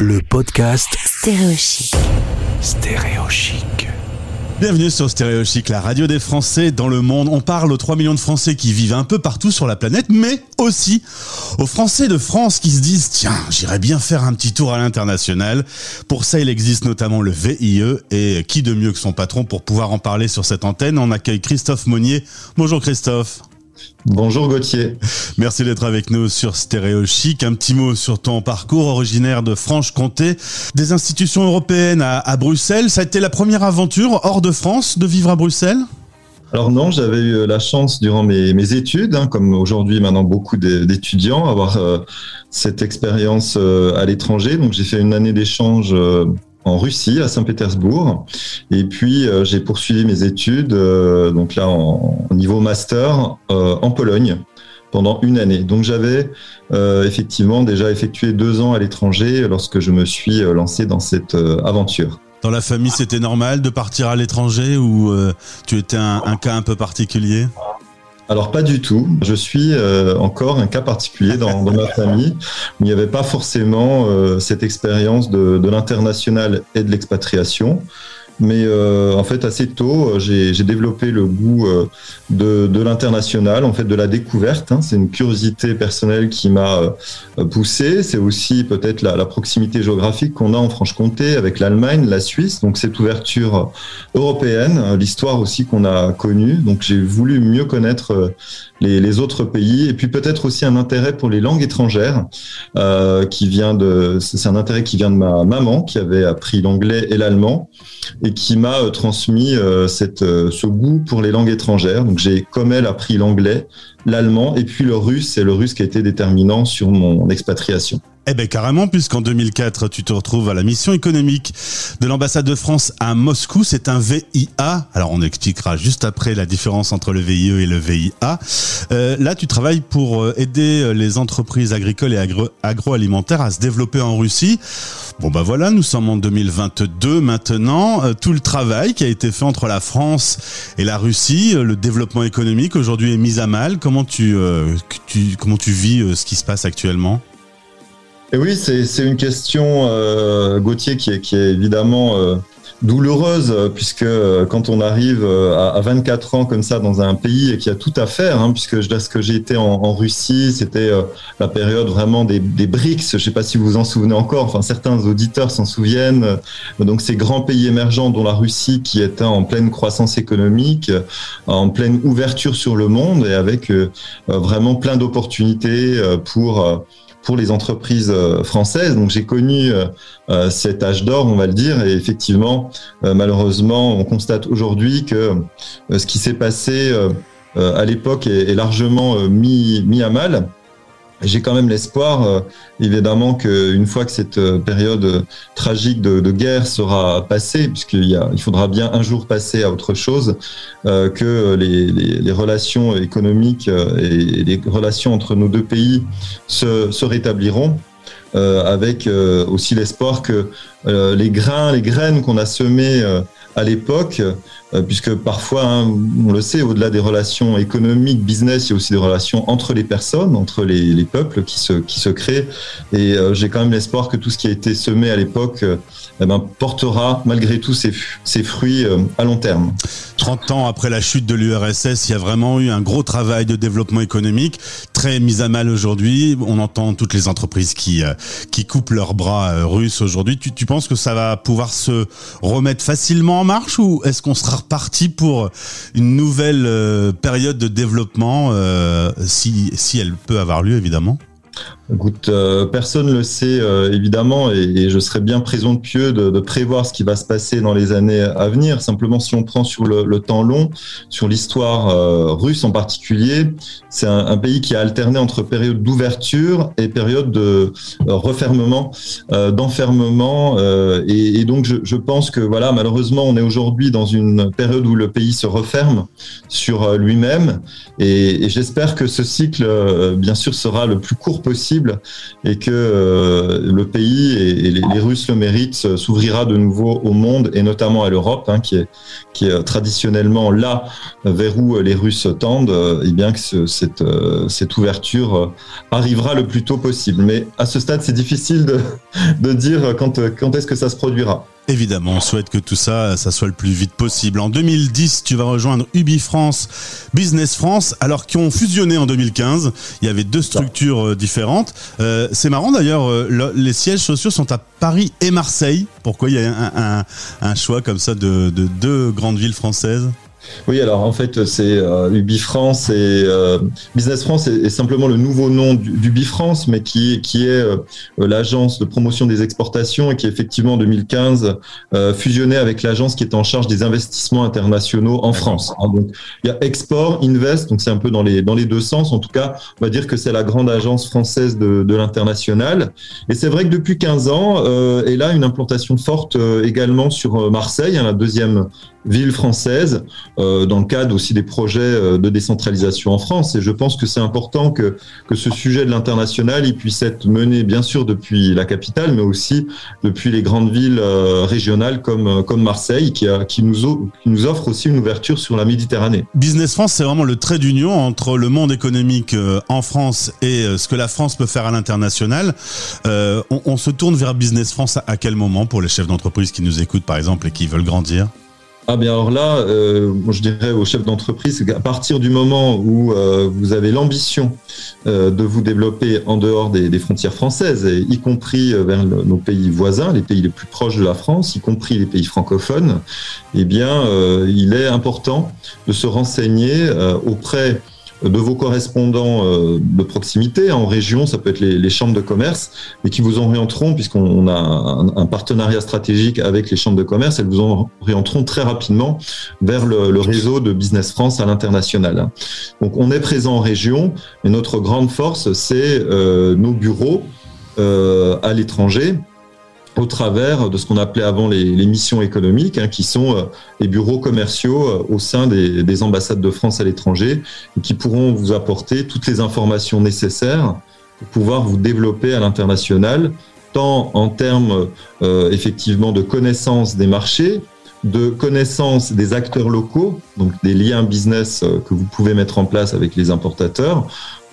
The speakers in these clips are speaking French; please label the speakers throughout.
Speaker 1: le podcast
Speaker 2: Stéréochic.
Speaker 1: Stéréochic.
Speaker 3: Bienvenue sur Stéréochic, la radio des Français dans le monde. On parle aux 3 millions de Français qui vivent un peu partout sur la planète, mais aussi aux Français de France qui se disent tiens, j'irais bien faire un petit tour à l'international. Pour ça, il existe notamment le VIE et qui de mieux que son patron pour pouvoir en parler sur cette antenne. On accueille Christophe Monnier. Bonjour Christophe.
Speaker 4: Bonjour Gauthier.
Speaker 3: Merci d'être avec nous sur Stéréo Chic. Un petit mot sur ton parcours originaire de Franche-Comté, des institutions européennes à, Bruxelles. Ça a été la première aventure hors de France de vivre à Bruxelles?
Speaker 4: Alors non, j'avais eu la chance durant mes, études, hein, comme aujourd'hui maintenant beaucoup d'étudiants, avoir euh, cette expérience euh, à l'étranger. Donc j'ai fait une année d'échange euh, en Russie, à Saint-Pétersbourg. Et puis, euh, j'ai poursuivi mes études, euh, donc là, en, niveau master, euh, en Pologne, pendant une année. Donc, j'avais effectivement déjà effectué deux ans à l'étranger lorsque je me suis lancé dans cette aventure.
Speaker 3: Dans la famille, c'était normal de partir à l'étranger ou tu étais un cas un peu particulier?
Speaker 4: Alors pas du tout. Je suis euh, encore un cas particulier dans, ma famille. Il n'y avait pas forcément euh, cette expérience de, de l'international et de l'expatriation. Mais euh, en fait, assez tôt, euh, j'ai développé le goût euh, de, de l'international, en fait, de la découverte. Hein. C'est une curiosité personnelle qui m'a poussé. C'est aussi peut-être la, la, proximité géographique qu'on a en Franche-Comté avec l'Allemagne, la Suisse. Donc cette ouverture européenne, l'histoire aussi qu'on a connue. Donc j'ai voulu mieux connaître les, les, autres pays et puis peut-être aussi un intérêt pour les langues étrangères euh, qui vient de. C'est un intérêt qui vient de ma maman qui avait appris l'anglais et l'allemand et qui m'a euh, transmis euh, cette, euh, ce goût pour les langues étrangères. Donc j'ai, comme elle, appris l'anglais, l'allemand et puis le russe. C'est le russe qui a été déterminant sur mon expatriation.
Speaker 3: Eh ben carrément, puisqu'en 2004, tu te retrouves à la mission économique de l'ambassade de France à Moscou. C'est un VIA. Alors on expliquera juste après la différence entre le VIE et le VIA. Euh, là, tu travailles pour aider les entreprises agricoles et agro agroalimentaires à se développer en Russie. Bon bah voilà, nous sommes en 2022 maintenant. Euh, tout le travail qui a été fait entre la France et la Russie, euh, le développement économique aujourd'hui est mis à mal. Comment tu, euh, tu comment tu vis ce qui se passe actuellement?
Speaker 4: Et oui, c'est une question, Gauthier, qui est, qui est évidemment douloureuse puisque euh, quand on arrive euh, à 24 ans comme ça dans un pays et qu'il y a tout à faire, hein, puisque lorsque j'ai été en, Russie, c'était euh, la période vraiment des, des BRICS. Je ne sais pas si vous vous en souvenez encore. Enfin, certains auditeurs s'en souviennent. Donc ces grands pays émergents, dont la Russie, qui était en pleine croissance économique, en pleine ouverture sur le monde et avec vraiment plein d'opportunités pour pour les entreprises euh, françaises. Donc j'ai connu euh, euh, cet âge d'or, on va le dire, et effectivement, malheureusement, on constate aujourd'hui que ce qui s'est passé à l'époque est, largement mis, mis à mal. J'ai quand même l'espoir, euh, évidemment, qu'une fois que cette euh, période euh, tragique de, guerre sera passée, puisqu'il faudra bien un jour passer à autre chose, que les, relations économiques et les relations entre nos deux pays se, rétabliront. avec aussi l'espoir que les grains, les graines qu'on a semées à l'époque, puisque parfois, hein, on le sait, au-delà des relations économiques, business, il y a aussi des relations entre les personnes, entre les, les peuples qui se, créent. Et euh, j'ai quand même l'espoir que tout ce qui a été semé à l'époque euh, eh ben, portera malgré tout ses, ses fruits à long terme.
Speaker 3: 30 ans après la chute de l'URSS, il y a vraiment eu un gros travail de développement économique, très mis à mal aujourd'hui. On entend toutes les entreprises qui, qui coupent leurs bras russes aujourd'hui. Tu, tu penses que ça va pouvoir se remettre facilement en marche ou est-ce qu'on sera parti pour une nouvelle euh, période de développement, euh, si elle peut avoir lieu évidemment
Speaker 4: Écoute, euh, personne ne le sait euh, évidemment et, je serais bien présomptueux de, de, prévoir ce qui va se passer dans les années à venir. Simplement, si on prend sur le, temps long, sur l'histoire euh, russe en particulier, c'est un, pays qui a alterné entre période d'ouverture et période de refermement, d'enfermement. Et, donc, je, pense que voilà, malheureusement, on est aujourd'hui dans une période où le pays se referme sur lui-même et j'espère que ce cycle, bien sûr, sera le plus court possible et que le pays et, les, Russes le méritent s'ouvrira de nouveau au monde et notamment à l'Europe, hein, qui est est traditionnellement là vers où les Russes tendent, et bien que cette cette ouverture arrivera le plus tôt possible. Mais à ce stade, c'est difficile de, de dire quand quand est-ce que ça se produira.
Speaker 3: Évidemment, on souhaite que tout ça, ça soit le plus vite possible. En 2010, tu vas rejoindre Ubi France, Business France, alors qu'ils ont fusionné en 2015. Il y avait deux structures euh, différentes. Euh, c'est marrant d'ailleurs, euh, les sièges sociaux sont à Paris et Marseille. Pourquoi il y a un, choix comme ça de deux grandes villes françaises?
Speaker 4: Oui, alors en fait, c'est euh, Ubi France et euh, Business France est, simplement le nouveau nom d'Ubi France, mais qui, qui est euh, l'agence de promotion des exportations et qui effectivement en 2015 euh, fusionnait avec l'agence qui est en charge des investissements internationaux en France. Hein, donc il y a Export, Invest, donc c'est un peu dans les dans les deux sens. En tout cas, on va dire que c'est la grande agence française de, de l'international. Et c'est vrai que depuis 15 ans, elle a une implantation forte également sur Marseille, hein, la deuxième ville française, euh, dans le cadre aussi des projets euh, de décentralisation en France. Et je pense que c'est important que, que ce sujet de l'international il puisse être mené bien sûr depuis la capitale, mais aussi depuis les grandes villes euh, régionales comme, comme Marseille, qui, a, qui, nous, nous offre aussi une ouverture sur la Méditerranée.
Speaker 3: Business France, c'est vraiment le trait d'union entre le monde économique en France et ce que la France peut faire à l'international. On, on, se tourne vers Business France à quel moment pour les chefs d'entreprise qui nous écoutent par exemple et qui veulent grandir?
Speaker 4: Ah bien alors là, euh, je dirais aux chefs d'entreprise qu'à partir du moment où euh, vous avez l'ambition euh, de vous développer en dehors des, frontières françaises, et y compris vers nos pays voisins, les pays les plus proches de la France, y compris les pays francophones, eh bien, il est important de se renseigner auprès de vos correspondants euh, de proximité. En région, ça peut être les, chambres de commerce, et qui vous orienteront, puisqu'on a un, partenariat stratégique avec les chambres de commerce, elles vous orienteront très rapidement vers le, réseau de Business France à l'international. Donc on est présent en région, et notre grande force, c'est euh, nos bureaux euh, à l'étranger, au travers de ce qu'on appelait avant les, missions économiques, hein, qui sont euh, les bureaux commerciaux euh, au sein des, ambassades de France à l'étranger, qui pourront vous apporter toutes les informations nécessaires pour pouvoir vous développer à l'international, tant en termes euh, effectivement de connaissance des marchés, de connaissance des acteurs locaux, donc des liens business que vous pouvez mettre en place avec les importateurs,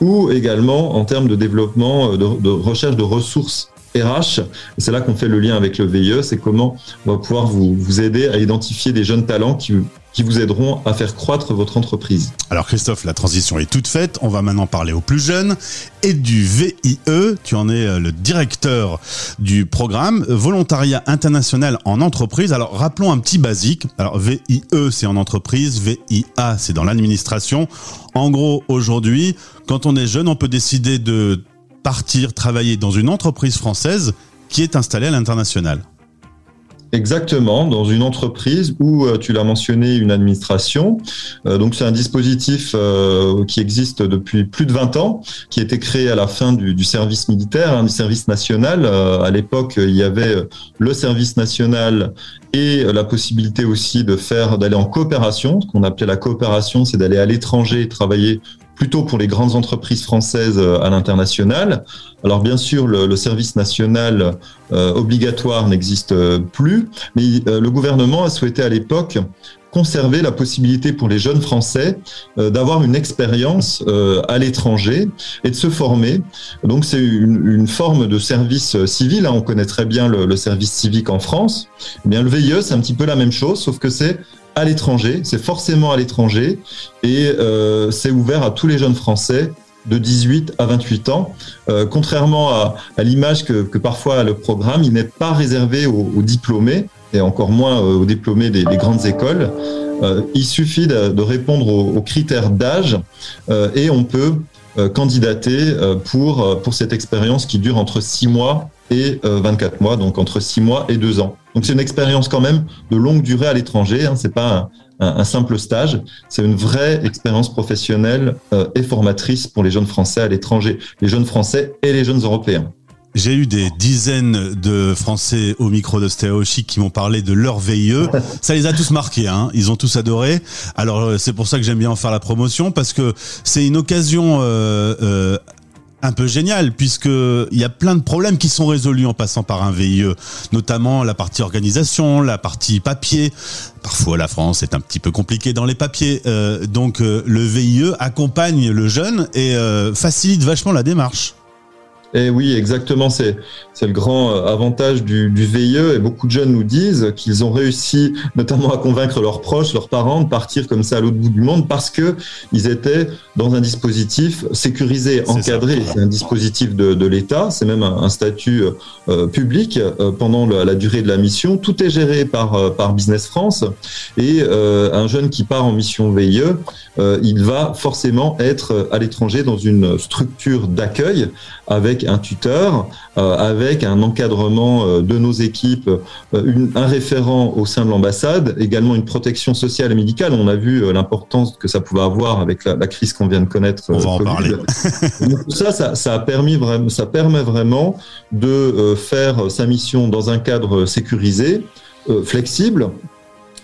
Speaker 4: ou également en termes de développement, de, de recherche de ressources RH. C'est là qu'on fait le lien avec le VIE, c'est comment on va pouvoir vous, aider à identifier des jeunes talents qui, qui vous aideront à faire croître votre entreprise.
Speaker 3: Alors Christophe, la transition est toute faite. On va maintenant parler aux plus jeunes et du VIE. Tu en es euh, le directeur du programme Volontariat international en entreprise. Alors rappelons un petit basique. Alors VIE c'est en entreprise, VIA c'est dans l'administration. En gros, aujourd'hui, quand on est jeune, on peut décider de partir travailler dans une entreprise française qui est installée à l'international.
Speaker 4: Exactement, dans une entreprise où euh, tu l'as mentionné, une administration. Euh, donc c'est un dispositif euh, qui existe depuis plus de 20 ans, qui a été créé à la fin du, service militaire, hein, du service national. à l'époque, il y avait le service national et la possibilité aussi de faire d'aller en coopération. Ce qu'on appelait la coopération, c'est d'aller à l'étranger travailler plutôt pour les grandes entreprises françaises euh, à l'international. Alors bien sûr, le, service national euh, obligatoire n'existe euh, plus, mais le gouvernement a souhaité à l'époque conserver la possibilité pour les jeunes Français d'avoir une expérience à l'étranger et de se former. Donc c'est une, forme de service civil. Hein. On connaît très bien le, le service civique en France. Eh bien le VIE, c'est un petit peu la même chose, sauf que c'est à l'étranger, c'est forcément à l'étranger, et euh, c'est ouvert à tous les jeunes Français de 18 à 28 ans. Euh, contrairement à, l'image que, parfois a le programme, il n'est pas réservé aux, diplômés, et encore moins euh, aux diplômés des, grandes écoles. il suffit de, répondre aux, critères d'âge, et on peut candidater pour, pour cette expérience qui dure entre 6 mois et 24 mois, donc entre 6 mois et 2 ans. Donc c'est une expérience quand même de longue durée à l'étranger. Hein. C'est pas un, simple stage, c'est une vraie expérience professionnelle euh, et formatrice pour les jeunes Français à l'étranger, les jeunes Français et les jeunes Européens.
Speaker 3: J'ai eu des dizaines de Français au micro de qui m'ont parlé de leur VIE. Ça les a tous marqués, hein. Ils ont tous adoré. Alors euh, c'est pour ça que j'aime bien en faire la promotion parce que c'est une occasion euh, un peu génial puisque il y a plein de problèmes qui sont résolus en passant par un VIE, notamment la partie organisation, la partie papier. Parfois, la France est un petit peu compliquée dans les papiers, euh, donc euh, le VIE accompagne le jeune et euh, facilite vachement la démarche.
Speaker 4: Et oui, exactement. C'est le grand euh, avantage du, du VIE. Et beaucoup de jeunes nous disent qu'ils ont réussi, notamment à convaincre leurs proches, leurs parents, de partir comme ça à l'autre bout du monde parce que ils étaient dans un dispositif sécurisé, encadré. C'est un dispositif de, de l'État. C'est même un, un statut euh, public euh, pendant la, la, durée de la mission. Tout est géré par euh, par Business France. Et un jeune qui part en mission VIE, il va forcément être à l'étranger dans une structure d'accueil avec un tuteur, euh, avec un encadrement euh, de nos équipes, euh, une, un référent au sein de l'ambassade, également une protection sociale et médicale. On a vu l'importance que ça pouvait avoir avec la, la crise qu'on vient de connaître.
Speaker 3: On va en parler.
Speaker 4: Donc, tout ça, ça, ça, a permis ça permet vraiment de faire sa mission dans un cadre sécurisé, flexible,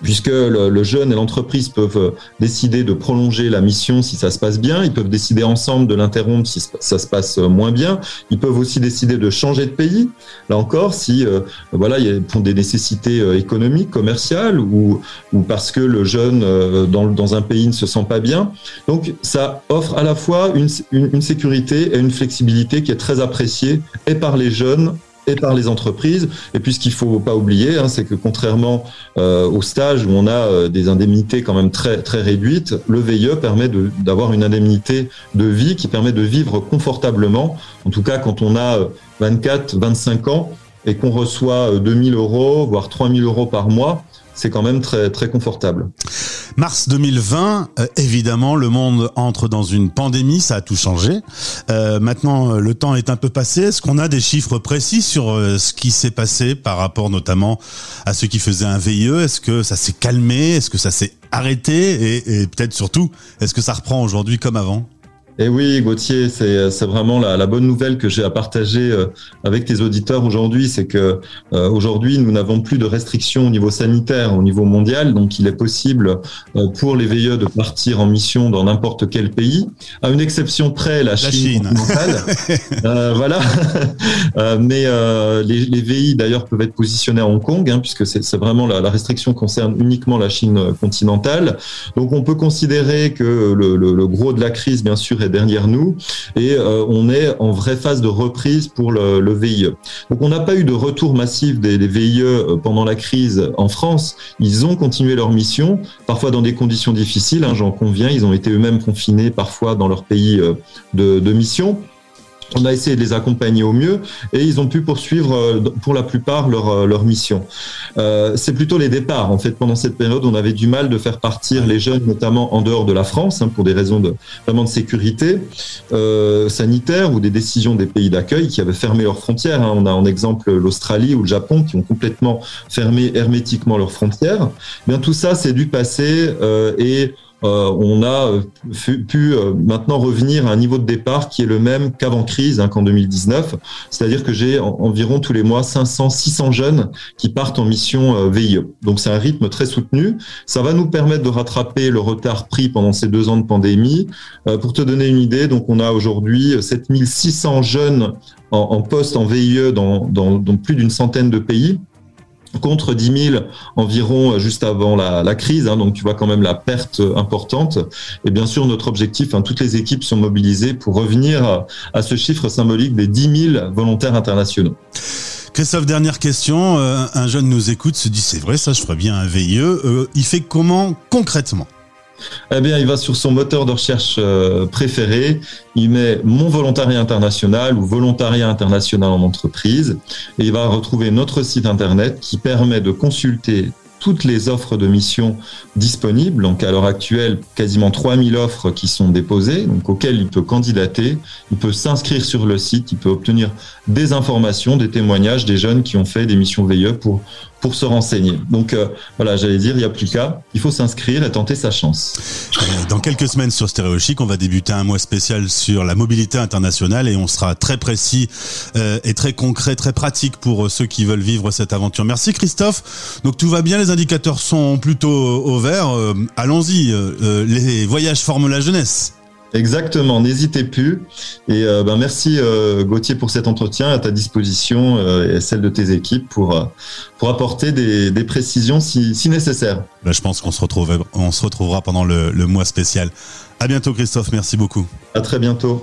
Speaker 4: puisque le, jeune et l'entreprise peuvent euh, décider de prolonger la mission si ça se passe bien, ils peuvent décider ensemble de l'interrompre si ça se passe euh, moins bien, ils peuvent aussi décider de changer de pays, là encore, si euh, voilà, il y a pour des nécessités économiques, commerciales, ou, ou parce que le jeune dans, dans un pays ne se sent pas bien. Donc ça offre à la fois une, une, une sécurité et une flexibilité qui est très appréciée et par les jeunes par les entreprises. Et puis ce qu'il faut pas oublier, hein, c'est que contrairement euh, au stage où on a euh, des indemnités quand même très réduites, le VIE permet d'avoir une indemnité de vie qui permet de vivre confortablement. En tout cas, quand on a 24, 25 ans et qu'on reçoit 2000 euros, voire 3000 euros par mois, c'est quand même très confortable.
Speaker 3: Mars 2020, euh, évidemment, le monde entre dans une pandémie, ça a tout changé. Euh, maintenant, le temps est un peu passé. Est-ce qu'on a des chiffres précis sur euh, ce qui s'est passé par rapport notamment à ceux qui faisaient un VIE Est-ce que ça s'est calmé? Est-ce que ça s'est arrêté? Et peut-être surtout, est-ce que ça reprend aujourd'hui comme avant?
Speaker 4: Et oui, Gauthier, c'est vraiment la, la, bonne nouvelle que j'ai à partager euh, avec tes auditeurs aujourd'hui, c'est que euh, aujourd'hui nous n'avons plus de restrictions au niveau sanitaire, au niveau mondial, donc il est possible euh, pour les veilleurs de partir en mission dans n'importe quel pays, à une exception près, la, la Chine. Chine. euh, voilà, mais les, les, VI d'ailleurs peuvent être positionnés à Hong Kong, hein, puisque c'est vraiment la, la, restriction concerne uniquement la Chine continentale. Donc on peut considérer que le, le, le gros de la crise, bien sûr, est derrière nous et euh, on est en vraie phase de reprise pour le, VIE. Donc on n'a pas eu de retour massif des, VIE euh, pendant la crise en France. Ils ont continué leur mission, parfois dans des conditions difficiles, hein, j'en conviens. Ils ont été eux-mêmes confinés parfois dans leur pays euh, de mission. On a essayé de les accompagner au mieux et ils ont pu poursuivre euh, pour la plupart leur, euh, leur mission. Euh, c'est plutôt les départs. En fait, pendant cette période, on avait du mal de faire partir les jeunes, notamment en dehors de la France, hein, pour des raisons de, vraiment de sécurité euh, sanitaire ou des décisions des pays d'accueil qui avaient fermé leurs frontières. Hein. On a en exemple l'Australie ou le Japon qui ont complètement fermé hermétiquement leurs frontières. Bien, tout ça, c'est du passé euh, et euh, on a euh, pu euh, maintenant revenir à un niveau de départ qui est le même qu'avant crise, hein, qu'en 2019. C'est-à-dire que j'ai en, environ tous les mois 500, 600 jeunes qui partent en mission euh, VIE. Donc c'est un rythme très soutenu. Ça va nous permettre de rattraper le retard pris pendant ces deux ans de pandémie. Pour te donner une idée, donc on a aujourd'hui 7600 jeunes en, en poste en VIE dans, dans, dans plus d'une centaine de pays contre 10 000 environ juste avant la, crise, hein, donc tu vois quand même la perte importante. Et bien sûr, notre objectif, hein, toutes les équipes sont mobilisées pour revenir à, ce chiffre symbolique des 10 000 volontaires internationaux.
Speaker 3: Christophe, dernière question. Euh, un jeune nous écoute, se dit c'est vrai, ça je ferais bien un VIE. Euh, il fait comment concrètement?
Speaker 4: Eh bien, il va sur son moteur de recherche euh, préféré, il met mon volontariat international ou volontariat international en entreprise. Et il va retrouver notre site internet qui permet de consulter toutes les offres de mission disponibles. Donc à l'heure actuelle, quasiment 3000 offres qui sont déposées, donc auxquelles il peut candidater, il peut s'inscrire sur le site, il peut obtenir des informations, des témoignages des jeunes qui ont fait des missions VIE pour pour se renseigner. Donc euh, voilà, j'allais dire, il n'y a plus qu'à, il faut s'inscrire et tenter sa chance.
Speaker 3: Dans quelques semaines sur Stéréochic, on va débuter un mois spécial sur la mobilité internationale et on sera très précis euh, et très concret, très pratique pour euh, ceux qui veulent vivre cette aventure. Merci Christophe. Donc tout va bien, les indicateurs sont plutôt au vert. Euh, Allons-y, euh, les voyages forment la jeunesse.
Speaker 4: Exactement, n'hésitez plus. Et euh, ben, merci euh, Gauthier pour cet entretien à ta disposition euh, et celle de tes équipes pour, pour apporter des, des précisions si, si nécessaire.
Speaker 3: Ben, je pense qu'on se, retrouve, on se retrouvera pendant le, le mois spécial. À bientôt Christophe, merci beaucoup.
Speaker 4: À très bientôt.